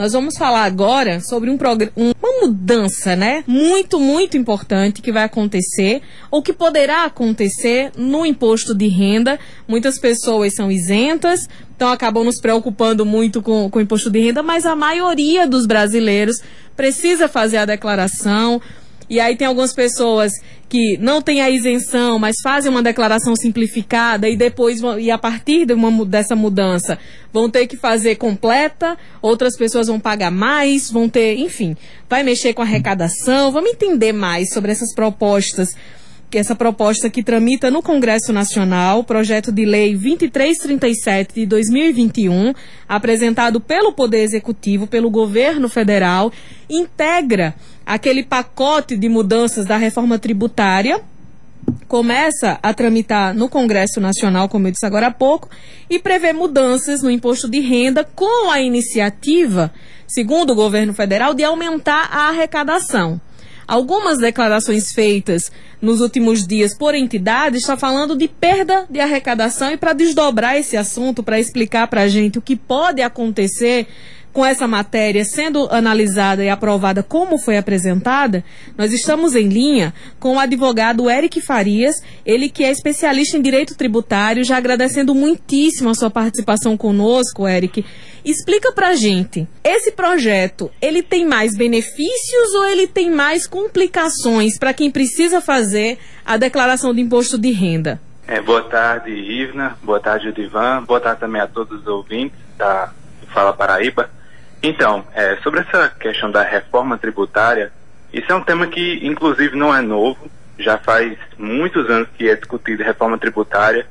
Nós vamos falar agora sobre um uma mudança, né? Muito, muito importante que vai acontecer ou que poderá acontecer no imposto de renda. Muitas pessoas são isentas, então acabam nos preocupando muito com, com o imposto de renda, mas a maioria dos brasileiros precisa fazer a declaração. E aí tem algumas pessoas que não têm a isenção, mas fazem uma declaração simplificada e depois, e a partir de uma, dessa mudança, vão ter que fazer completa, outras pessoas vão pagar mais, vão ter, enfim, vai mexer com a arrecadação. Vamos entender mais sobre essas propostas essa proposta que tramita no Congresso Nacional, projeto de lei 2337 de 2021, apresentado pelo Poder Executivo, pelo governo federal, integra aquele pacote de mudanças da reforma tributária começa a tramitar no Congresso Nacional, como eu disse agora há pouco, e prevê mudanças no imposto de renda com a iniciativa, segundo o governo federal, de aumentar a arrecadação. Algumas declarações feitas nos últimos dias por entidades está falando de perda de arrecadação e para desdobrar esse assunto, para explicar para a gente o que pode acontecer com essa matéria sendo analisada e aprovada como foi apresentada, nós estamos em linha com o advogado Eric Farias, ele que é especialista em direito tributário, já agradecendo muitíssimo a sua participação conosco, Eric. Explica pra gente, esse projeto, ele tem mais benefícios ou ele tem mais complicações para quem precisa fazer a declaração de imposto de renda? É, boa tarde, Ivna. Boa tarde, Divan. Boa tarde também a todos os ouvintes da Fala Paraíba. Então, é, sobre essa questão da reforma tributária, isso é um tema que, inclusive, não é novo. Já faz muitos anos que é discutido reforma tributária.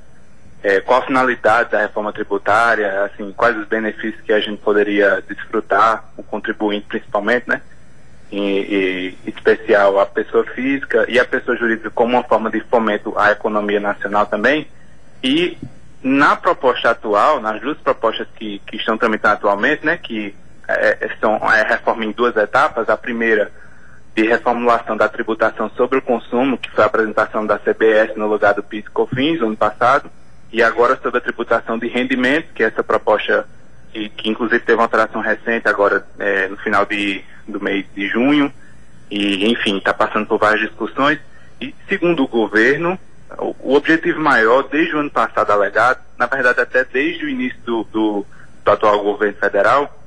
É, qual a finalidade da reforma tributária, assim, quais os benefícios que a gente poderia desfrutar, o contribuinte principalmente, né? Em especial a pessoa física e a pessoa jurídica como uma forma de fomento à economia nacional também. E na proposta atual, nas duas propostas que, que estão tramitando atualmente, né, que é, é, são é reforma em duas etapas. A primeira de reformulação da tributação sobre o consumo, que foi a apresentação da CBS no lugar do PIS COFINS ano passado, e agora sobre a tributação de rendimento, que é essa proposta que, que inclusive teve uma alteração recente agora é, no final de, do mês de junho, e enfim, está passando por várias discussões. E segundo o governo, o, o, objetivo maior, desde o ano passado alegado, na verdade até desde o início do, do, do atual governo federal,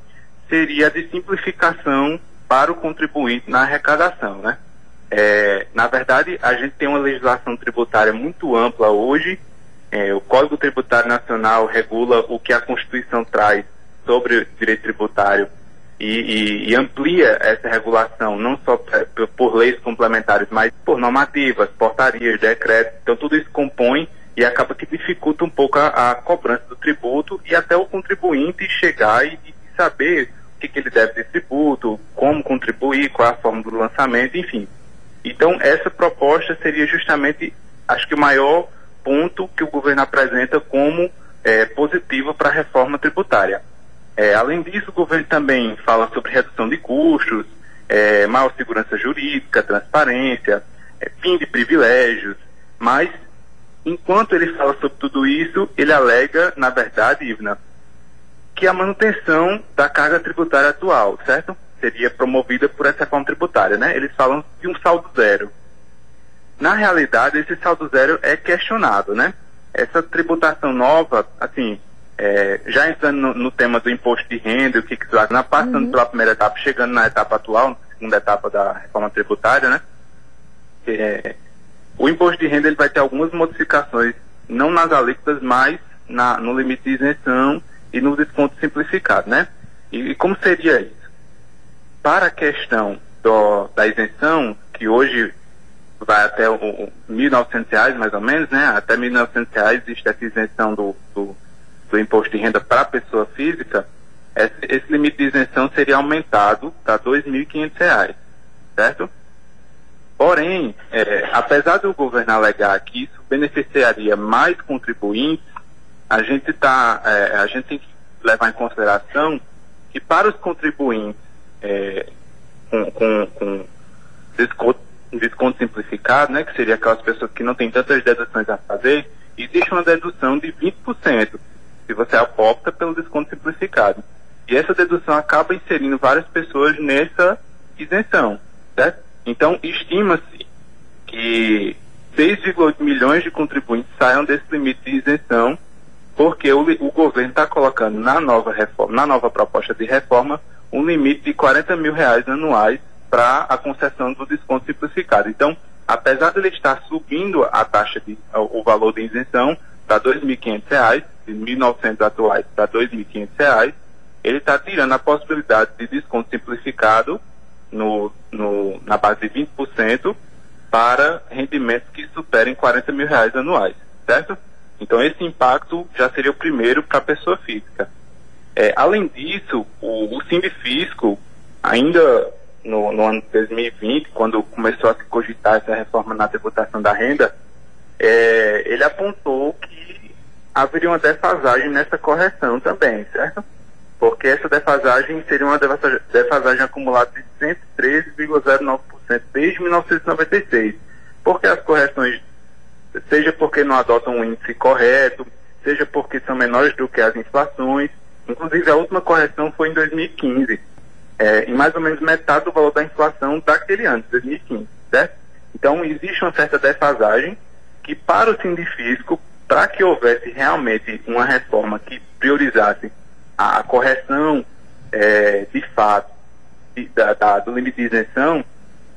seria de simplificação para o contribuinte na arrecadação, né? É, na verdade, a gente tem uma legislação tributária muito ampla hoje. É, o Código Tributário Nacional regula o que a Constituição traz sobre direito tributário e, e, e amplia essa regulação não só por, leis complementares, mas por normativas, portarias, decretos. Então, tudo isso compõe e acaba que dificulta um pouco a, a cobrança do tributo e até o contribuinte chegar e, e saber que, que ele deve de tributo, como contribuir, qual é a forma do lançamento, enfim. Então, essa proposta seria justamente, acho que o maior ponto que o governo apresenta como é, positivo para a reforma tributária. É, além disso, o governo também fala sobre redução de custos, é, maior segurança jurídica, transparência, é, fim de privilégios, mas enquanto ele fala sobre tudo isso, ele alega, na verdade, Ivna, que a manutenção da carga tributária atual, certo? Seria promovida por essa reforma tributária, né? Eles falam de um saldo zero. Na realidade, esse saldo zero é questionado, né? Essa tributação nova, assim, é, já entrando no, no, tema do imposto de renda, o que que na passando uhum. pela primeira etapa, chegando na etapa atual, segunda etapa da reforma tributária, né? É, o imposto de renda ele vai ter algumas modificações, não nas alíquotas, mas na, no limite de isenção e no desconto simplificado, né? E, e como seria isso? Para a questão do, da isenção, que hoje vai até R$ 1.900 mais ou menos, né? Até R$ 1.900 existe essa isenção do, do, do, imposto de renda para a pessoa física, esse, esse, limite de isenção seria aumentado para R$ 2.500, certo? Porém, é, apesar do governo alegar que isso beneficiaria mais contribuintes, a gente tá, é, a gente tem que levar em consideração que para os contribuintes é, com, com, com desconto, desconto, simplificado, né, que seria aquelas pessoas que não têm tantas deduções a fazer, existe uma dedução de 20% se você opta pelo desconto simplificado. E essa dedução acaba inserindo várias pessoas nessa isenção, certo? Então, estima-se que 6,8 milhões de contribuintes saiam desse limite de isenção, porque o, o governo está colocando na nova reforma, na nova proposta de reforma, um limite de 40 mil reais anuais para a concessão do desconto simplificado. Então, apesar de ele estar subindo a taxa de, o, valor de isenção para R$ 2.500, de 1.900 atuais para R$ 2.500, ele está tirando a possibilidade de desconto simplificado no, no, na base de 20% para rendimentos que superem 40 mil reais anuais, certo? Então esse impacto já seria o primeiro para a pessoa física. É, além disso, o, o Sindifisco, ainda no, no, ano de 2020, quando começou a se cogitar essa reforma na tributação da renda, é, ele apontou que haveria uma defasagem nessa correção também, certo? porque essa defasagem seria uma defasagem acumulada de 113,09% desde 1996. Porque as correções, seja porque não adotam um índice correto, seja porque são menores do que as inflações. Inclusive, a última correção foi em 2015, é, em mais ou menos metade do valor da inflação daquele ano, 2015, certo? Então, existe uma certa defasagem que, para o sindifisco, para que houvesse realmente uma reforma que priorizasse a correção é, de fato de, da, da, do limite de isenção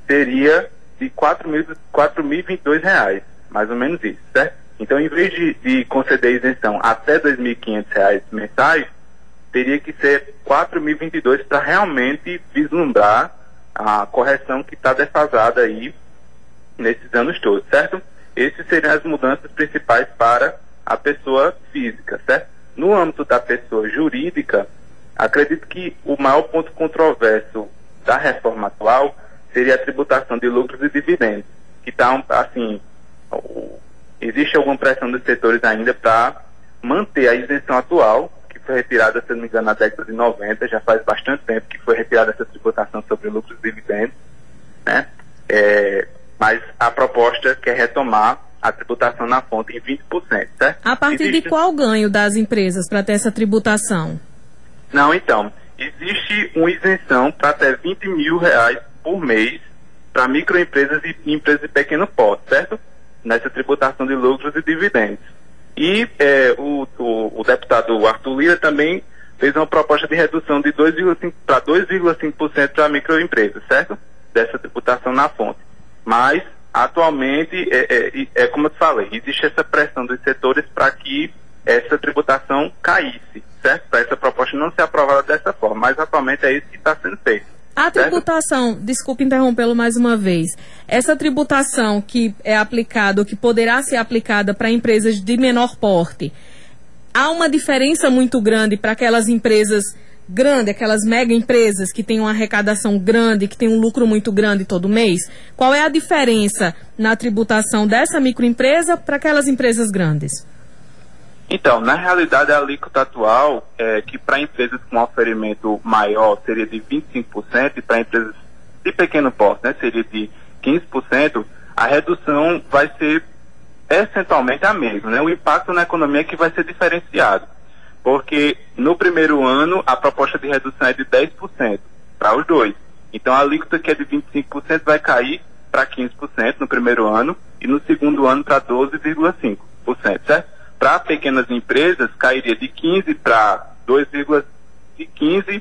seria de R$ 4.022, mais ou menos isso, certo? Então, em vez de, de conceder isenção até R$ 2.500 mensais, teria que ser R$ 4.022 para realmente vislumbrar a correção que está defasada aí nesses anos todos, certo? Essas seriam as mudanças principais para a pessoa física, certo? No âmbito da pessoa jurídica, acredito que o maior ponto controverso da reforma atual seria a tributação de lucros e dividendos, que está, assim, existe alguma pressão dos setores ainda para manter a isenção atual, que foi retirada, se não me engano, na década de 90, já faz bastante tempo que foi retirada essa tributação sobre lucros e dividendos, né? É, mas a proposta quer retomar a tributação na fonte em 20%, certo? A partir existe... de qual ganho das empresas para ter essa tributação? Não, então, existe uma isenção para até 20 mil reais por mês para microempresas e empresas de pequeno porte, certo? Nessa tributação de lucros e dividendos. E é, o, o, o, deputado Arthur Lira também fez uma proposta de redução de 2,5% para 2,5% para microempresas, certo? Dessa tributação na fonte. Mas atualmente, é, é, é, como eu falei, existe essa pressão dos setores para que essa tributação caísse, certo? Para essa proposta não ser aprovada dessa forma, mas atualmente é isso que está sendo feito. A tributação, desculpe interrompê-lo mais uma vez, essa tributação que é aplicada, ou que poderá ser aplicada para empresas de menor porte, há uma diferença muito grande para aquelas empresas grande, aquelas mega empresas que têm uma arrecadação grande, que têm um lucro muito grande todo mês? Qual é a diferença na tributação dessa microempresa para aquelas empresas grandes? Então, na realidade, a alíquota atual é que para empresas com oferimento maior seria de 25% e para empresas de pequeno porte né, seria de 15%, a redução vai ser essencialmente a mesma. Né? O impacto na economia é que vai ser diferenciado porque no primeiro ano a proposta de redução é de 10% para os dois. Então a alíquota que é de 25% vai cair para 15% no primeiro ano e no segundo ano para 12,5%, certo? Para pequenas empresas cairia de 15 para 2,15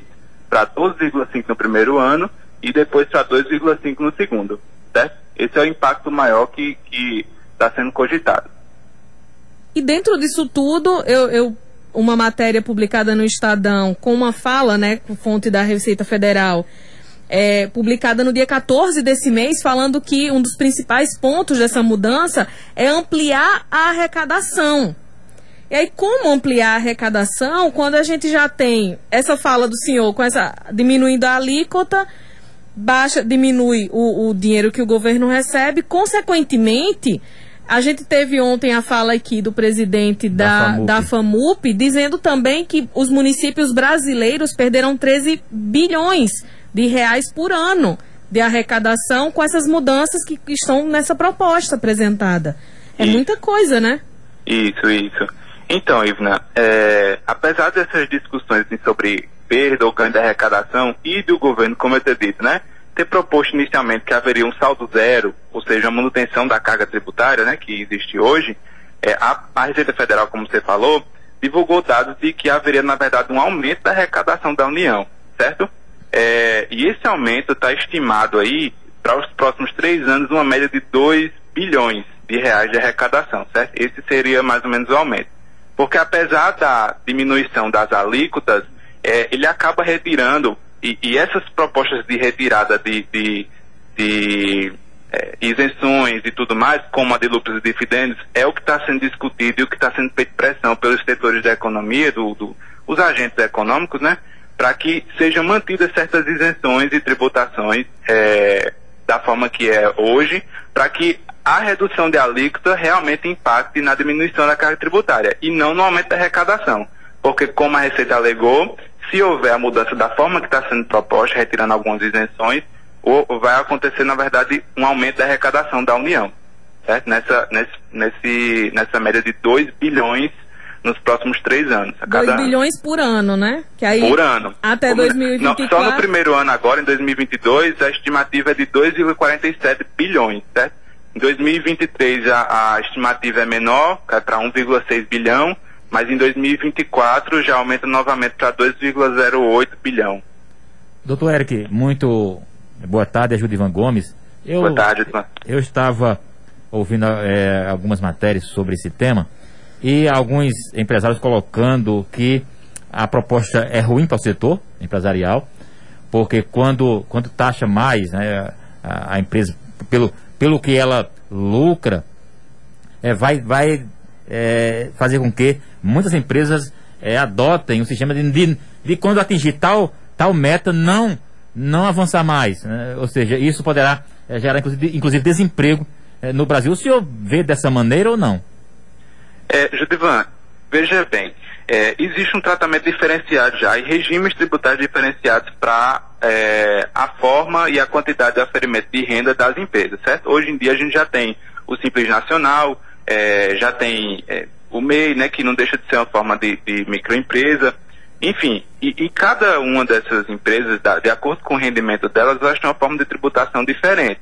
para 12,5 no primeiro ano e depois para 2,5 no segundo, certo? Esse é o impacto maior que está sendo cogitado. E dentro disso tudo, eu, eu uma matéria publicada no Estadão com uma fala, né, com fonte da Receita Federal, é, publicada no dia 14 desse mês, falando que um dos principais pontos dessa mudança é ampliar a arrecadação. E aí, como ampliar a arrecadação quando a gente já tem essa fala do senhor com essa diminuindo a alíquota, baixa, diminui o, o dinheiro que o governo recebe, consequentemente a gente teve ontem a fala aqui do presidente da, da, FAMUP. da FAMUP, dizendo também que os municípios brasileiros perderam 13 bilhões de reais por ano de arrecadação com essas mudanças que, estão nessa proposta apresentada. É isso. muita coisa, né? Isso, isso. Então, Ivna, é, apesar dessas discussões sobre perda ou ganho de arrecadação e do governo, como eu ter dito, né? Ter proposto inicialmente que haveria um saldo zero, ou seja, a manutenção da carga tributária, né, que existe hoje, é, a, a Receita Federal, como você falou, divulgou dados de que haveria, na verdade, um aumento da arrecadação da União, certo? É, e esse aumento está estimado aí para os próximos três anos uma média de 2 bilhões de reais de arrecadação, certo? Esse seria mais ou menos o aumento. Porque apesar da diminuição das alíquotas, é, ele acaba retirando, e, e, essas propostas de retirada de, de, de é, isenções e tudo mais, como a de lucros e dividendos, é o que está sendo discutido e o que está sendo feito pressão pelos setores da economia, do, do os agentes econômicos, né? para que sejam mantidas certas isenções e tributações é, da forma que é hoje, para que a redução de alíquota realmente impacte na diminuição da carga tributária e não no aumento da arrecadação. Porque, como a Receita alegou, se houver a mudança da forma que está sendo proposta, retirando algumas isenções, ou vai acontecer, na verdade, um aumento da arrecadação da União. Certo? Nessa, nesse, nesse, nessa média de 2 bilhões nos próximos três anos. A cada 2 bilhões por ano, né? Que aí, por ano. Até Como, 2024. Não, só no primeiro ano agora, em 2022, a estimativa é de 2,47 bilhões, certo? Em 2023 a, a estimativa é menor, cai para 1,6 bilhão, mas em 2024 já aumenta novamente para 2,08 bilhão. Doutor Eric, muito boa tarde, é Ivan Gomes. Eu, boa tarde, Ivan. Eu estava ouvindo é, algumas matérias sobre esse tema e alguns empresários colocando que a proposta é ruim para o setor empresarial, porque quando, quando taxa mais né, a, a empresa pelo, pelo que ela lucra, é, vai, vai é, fazer com que muitas empresas é, adotem o sistema de, de, de, quando atingir tal, tal meta não, não avançar mais. Né? Ou seja, isso poderá é, gerar inclusive, inclusive desemprego é, no Brasil. O senhor vê dessa maneira ou não? É, Judivan, veja bem, é, existe um tratamento diferenciado já e regimes tributários diferenciados para é, a forma e a quantidade de aferimento de renda das empresas, certo? Hoje em dia a gente já tem o Simples Nacional, é, já tem é, o MEI, né, que não deixa de ser uma forma de, de microempresa, enfim, e, e, cada uma dessas empresas, de acordo com o rendimento delas, elas têm uma forma de tributação diferente.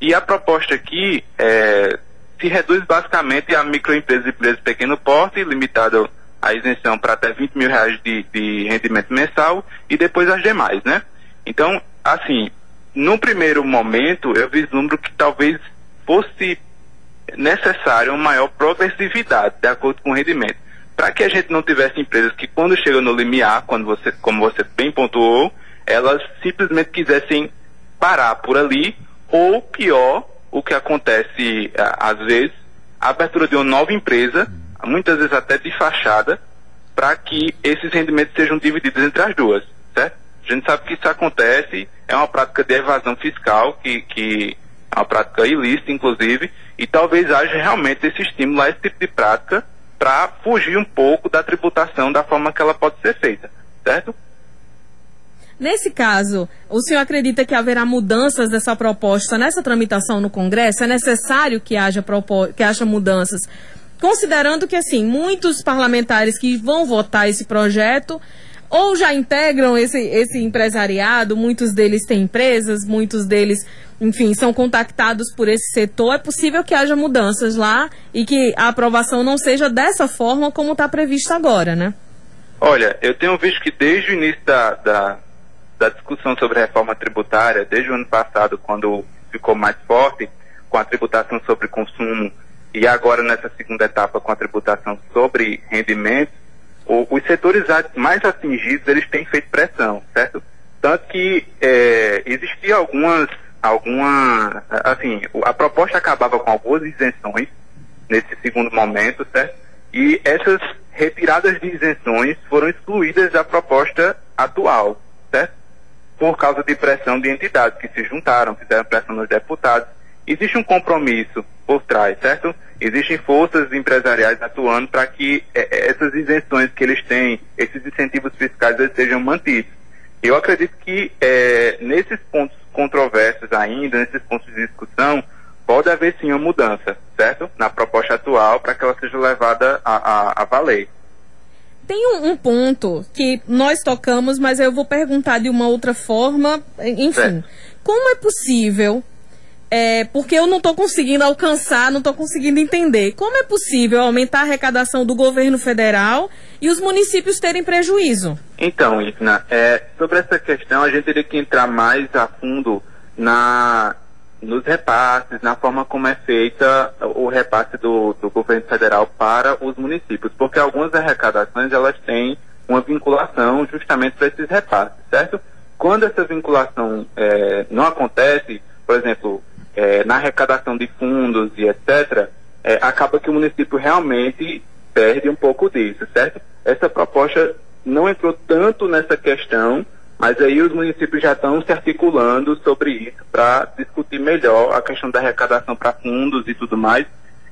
E a proposta aqui é, se reduz basicamente a microempresas e empresas de pequeno porte, limitado a isenção para até 20 mil reais de, de rendimento mensal e depois as demais, né? Então, assim, no primeiro momento eu vislumbro que talvez fosse necessário uma maior progressividade de acordo com o rendimento. Para que a gente não tivesse empresas que quando chegam no limiar, quando você, como você bem pontuou, elas simplesmente quisessem parar por ali, ou pior, o que acontece às vezes, a abertura de uma nova empresa, muitas vezes até de fachada, para que esses rendimentos sejam divididos entre as duas, certo? A gente sabe que isso acontece, é uma prática de evasão fiscal, que, que é uma prática ilícita, inclusive, e talvez haja realmente esse estímulo a esse tipo de prática para fugir um pouco da tributação da forma que ela pode ser feita, certo? Nesse caso, o senhor acredita que haverá mudanças dessa proposta nessa tramitação no Congresso? É necessário que haja, que haja mudanças? Considerando que, assim, muitos parlamentares que vão votar esse projeto ou já integram esse, esse empresariado, muitos deles têm empresas, muitos deles, enfim, são contactados por esse setor. É possível que haja mudanças lá e que a aprovação não seja dessa forma como está previsto agora, né? Olha, eu tenho visto que desde o início da, da da discussão sobre a reforma tributária desde o ano passado, quando ficou mais forte, com a tributação sobre consumo e agora nessa segunda etapa com a tributação sobre rendimentos, os setores mais atingidos eles têm feito pressão, certo? Tanto que é, existia algumas, alguma, assim, a proposta acabava com algumas isenções nesse segundo momento, certo? E essas retiradas de isenções foram excluídas da proposta atual, certo? por causa de pressão de entidades que se juntaram, fizeram pressão nos deputados. Existe um compromisso por trás, certo? Existem forças empresariais atuando para que é, é, essas isenções que eles têm, esses incentivos fiscais, eles sejam mantidos. Eu acredito que é, nesses pontos controversos ainda, nesses pontos de discussão, pode haver sim uma mudança, certo? Na proposta atual, para que ela seja levada a, a, a valer. Tem um, um, ponto que nós tocamos, mas eu vou perguntar de uma outra forma. Enfim, é. como é possível? É, porque eu não estou conseguindo alcançar, não estou conseguindo entender. Como é possível aumentar a arrecadação do governo federal e os municípios terem prejuízo? Então, Isna, é, sobre essa questão, a gente teria que entrar mais a fundo na, nos repasses, na forma como é feita o repasse do, do governo federal para os municípios, porque algumas arrecadações elas têm uma vinculação justamente para esses repasses, certo? Quando essa vinculação é, não acontece, por exemplo, é, na arrecadação de fundos e etc., é, acaba que o município realmente perde um pouco disso, certo? Essa proposta não entrou tanto nessa questão, mas aí os municípios já estão se articulando sobre isso para discutir melhor a questão da arrecadação para fundos e tudo mais,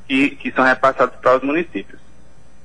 que, que são repassados para os municípios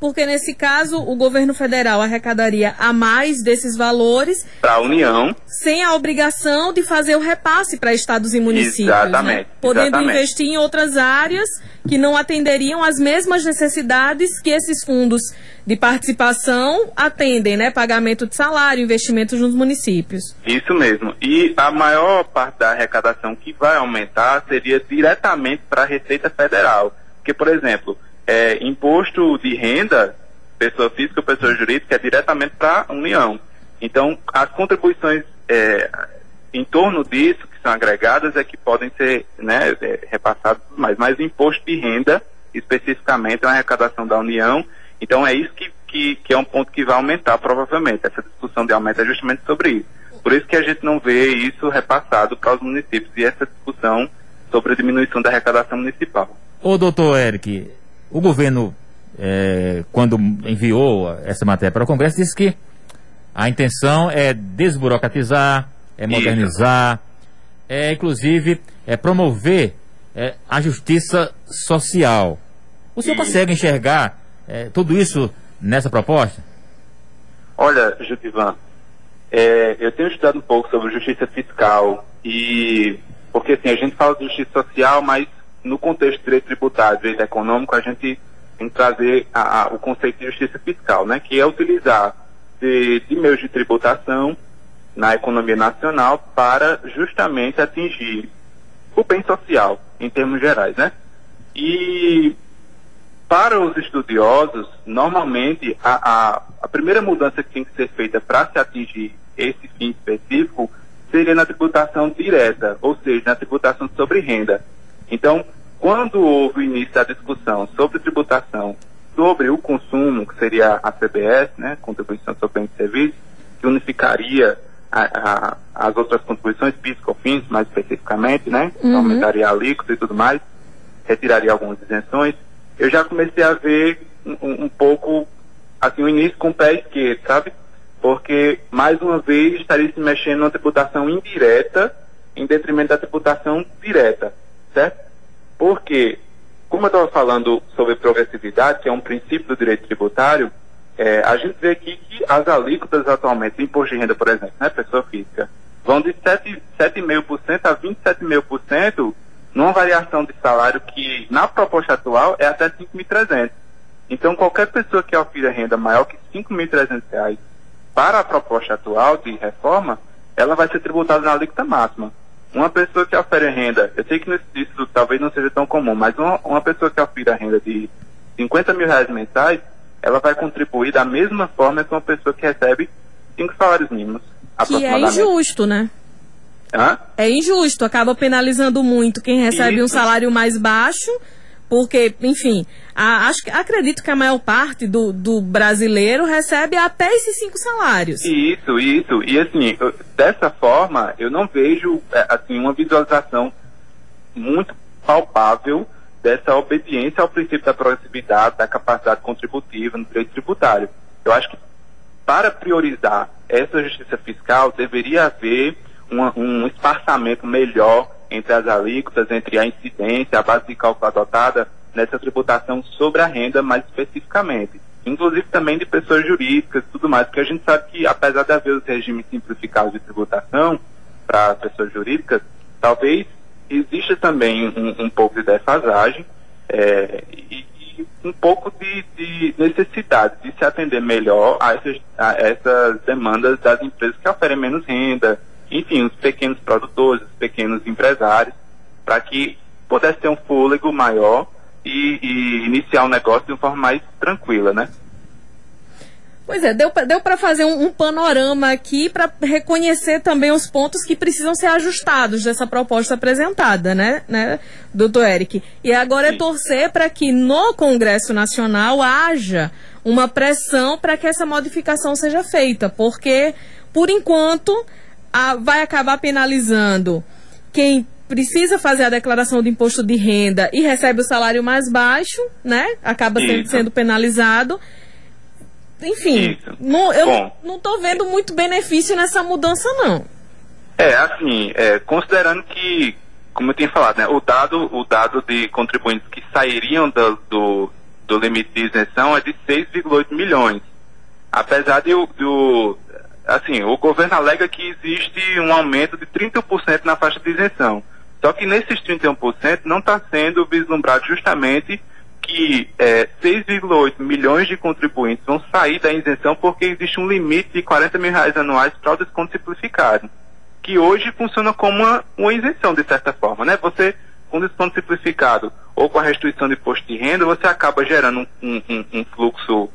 porque nesse caso o governo federal arrecadaria a mais desses valores para a União, sem a obrigação de fazer o repasse para estados e municípios, né? exatamente, né? podendo exatamente. investir em outras áreas que não atenderiam às mesmas necessidades que esses fundos de participação atendem, né? Pagamento de salário, investimentos nos municípios. Isso mesmo. E a maior parte da arrecadação que vai aumentar seria diretamente para a Receita Federal, porque por exemplo é, imposto de renda, pessoa física ou pessoa jurídica, é diretamente para a União. Então, as contribuições é, em torno disso, que são agregadas, é que podem ser né, é, repassadas mais. Mas imposto de renda, especificamente, é uma arrecadação da União. Então, é isso que, que, que é um ponto que vai aumentar, provavelmente. Essa discussão de aumento é justamente sobre isso. Por isso que a gente não vê isso repassado para os municípios e essa discussão sobre a diminuição da arrecadação municipal. Ô, doutor Eric, o governo, é, quando enviou essa matéria para o Congresso, disse que a intenção é desburocratizar, é modernizar, é inclusive é promover é, a justiça social. O senhor consegue enxergar é, tudo isso nessa proposta? Olha, Judivan, é, eu tenho estudado um pouco sobre justiça fiscal e porque assim a gente fala de justiça social, mas no contexto de direito tributário, direito econômico, a gente tem que trazer a, a, o conceito de justiça fiscal, né, que é utilizar de, de meios de tributação na economia nacional para justamente atingir o bem social, em termos gerais, né? E para os estudiosos, normalmente a, a, a primeira mudança que tem que ser feita para se atingir esse fim específico seria na tributação direta, ou seja, na tributação sobre renda. Então, quando houve o início da discussão sobre tributação sobre o consumo, que seria a CBS, né, Contribuição sobre Bens e Serviços, que unificaria a, a, as outras contribuições, PIS, COFINS, mais especificamente, né, uhum. aumentaria a alíquota e tudo mais, retiraria algumas isenções, eu já comecei a ver um, um pouco, assim, o início com o pé esquerdo, sabe? Porque, mais uma vez, estaria se mexendo numa tributação indireta em detrimento da tributação direta certo? Porque, como eu estava falando sobre progressividade, que é um princípio do direito tributário, é, a gente vê aqui que as alíquotas atualmente imposto de renda, por exemplo, né, pessoa física, vão de 7,5% a 27,5% numa variação de salário que, na proposta atual, é até 5.300. Então, qualquer pessoa que ofira renda maior que 5.300 reais para a proposta atual de reforma, ela vai ser tributada na alíquota máxima. Uma pessoa que ofere renda, eu sei que isso talvez não seja tão comum, mas uma, uma pessoa que ofere renda de 50 mil reais mensais, ela vai contribuir da mesma forma que uma pessoa que recebe cinco salários mínimos. Que é injusto, né? Hã? É injusto, acaba penalizando muito quem recebe Isso. um salário mais baixo porque, enfim, a, acho, acredito que a maior parte do, do brasileiro recebe até esses cinco salários. Isso, isso. E assim, eu, dessa forma, eu não vejo é, assim uma visualização muito palpável dessa obediência ao princípio da progressividade, da capacidade contributiva no direito tributário. Eu acho que para priorizar essa justiça fiscal deveria haver uma, um espaçamento melhor entre as alíquotas, entre a incidência, a base de cálculo adotada nessa tributação sobre a renda mais especificamente. Inclusive também de pessoas jurídicas e tudo mais, porque a gente sabe que apesar de haver os regimes simplificados de tributação para pessoas jurídicas, talvez exista também um, um pouco de defasagem é, e, e, um pouco de, de necessidade de se atender melhor a essas, a essas demandas das empresas que oferem menos renda, enfim, os pequenos produtores, os pequenos empresários, para que pudesse ter um fôlego maior e, e iniciar o um negócio de uma forma mais tranquila, né? Pois é, deu, deu para fazer um, um, panorama aqui para reconhecer também os pontos que precisam ser ajustados dessa proposta apresentada, né, né doutor Eric? E agora é torcer para que no Congresso Nacional haja uma pressão para que essa modificação seja feita, porque, por enquanto, a, vai acabar penalizando quem precisa fazer a declaração de imposto de renda e recebe o salário mais baixo, né? Acaba sendo, sendo penalizado enfim, não, eu Bom, não estou vendo muito benefício nessa mudança, não. É, assim, é, considerando que, como eu tinha falado, né, o, dado, o dado de contribuintes que sairiam do, do, do limite de isenção é de 6,8 milhões. Apesar de, do, assim, o governo alega que existe um aumento de 30% na faixa de isenção. Só que nesses 31% não está sendo vislumbrado justamente que é, 6,8 milhões de contribuintes vão sair da isenção porque existe um limite de 40 mil reais anuais para o desconto simplificado, que hoje funciona como uma, uma isenção, de certa forma. Né? Você, com desconto simplificado ou com a restituição de imposto de renda, você acaba gerando um, um, um fluxo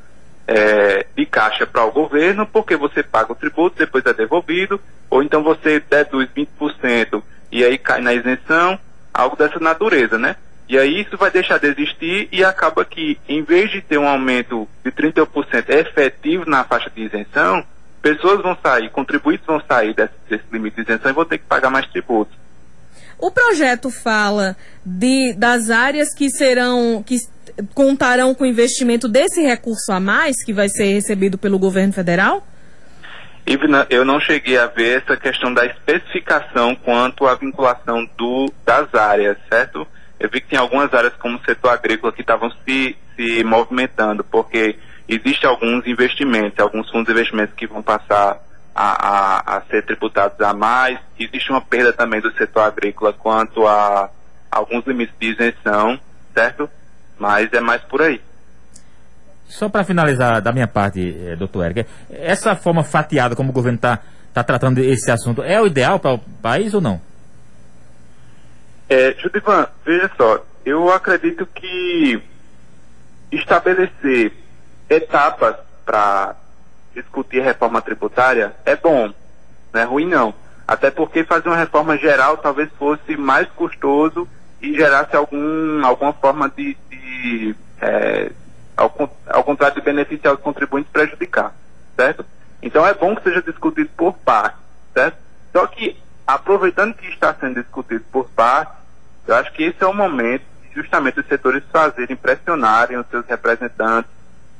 é, de caixa para o governo, porque você paga o tributo, depois é devolvido, ou então você deduz 20% e aí cai na isenção, algo dessa natureza, né? E aí isso vai deixar de existir e acaba que, em vez de ter um aumento de 30% efetivo na faixa de isenção, pessoas vão sair, contribuintes vão sair desse, desse limite de isenção e vão ter que pagar mais tributos. O projeto fala de, das áreas que serão, que contarão com investimento desse recurso a mais que vai ser recebido pelo governo federal? Eu não cheguei a ver essa questão da especificação quanto à vinculação do, das áreas, certo? eu vi que tem algumas áreas como o setor agrícola que estavam se, se movimentando, porque existem alguns investimentos, alguns fundos de investimentos que vão passar a, a, a, ser tributados a mais. Existe uma perda também do setor agrícola quanto a alguns limites de isenção, certo? Mas é mais por aí. Só para finalizar da minha parte, eh, doutor Eric, essa forma fatiada como o governo está tá tratando esse assunto é o ideal para o país ou não? É, Judivan, veja só, eu acredito que estabelecer etapas para discutir reforma tributária é bom, não é ruim não. Até porque fazer uma reforma geral talvez fosse mais custoso e gerasse algum, alguma forma de, de é, ao, contrário de beneficiar os contribuintes, prejudicar, certo? Então é bom que seja discutido por partes, certo? Só que aproveitando que está sendo discutido por parte, eu acho que esse é o momento de justamente os setores fazerem, pressionarem os seus representantes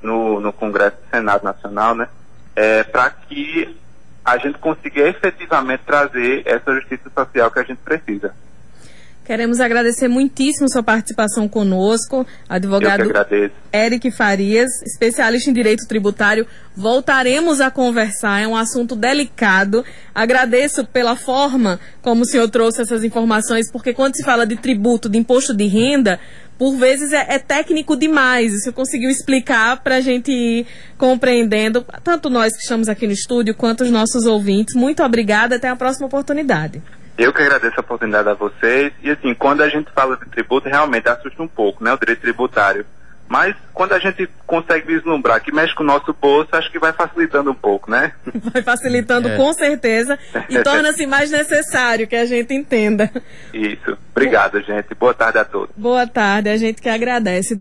no, no Congresso e Senado Nacional, né, é, para que a gente consiga efetivamente trazer essa justiça social que a gente precisa. Queremos agradecer muitíssimo sua participação conosco, advogado Eric Farias, especialista em direito tributário. Voltaremos a conversar, é um assunto delicado. Agradeço pela forma como o senhor trouxe essas informações, porque quando se fala de tributo, de imposto de renda, por vezes é, é técnico demais. Senhor conseguiu explicar para a gente ir compreendendo, tanto nós que estamos aqui no estúdio, quanto os nossos ouvintes. Muito obrigada, até a próxima oportunidade. Eu que agradeço a oportunidade a vocês. E assim, quando a gente fala de tributo, realmente assusta um pouco, né? O direito tributário. Mas quando a gente consegue vislumbrar que mexe com o nosso bolso, acho que vai facilitando um pouco, né? Vai facilitando é. com certeza e torna-se mais necessário que a gente entenda. Isso. Obrigado, gente. Boa tarde a todos. Boa tarde, a gente que agradece.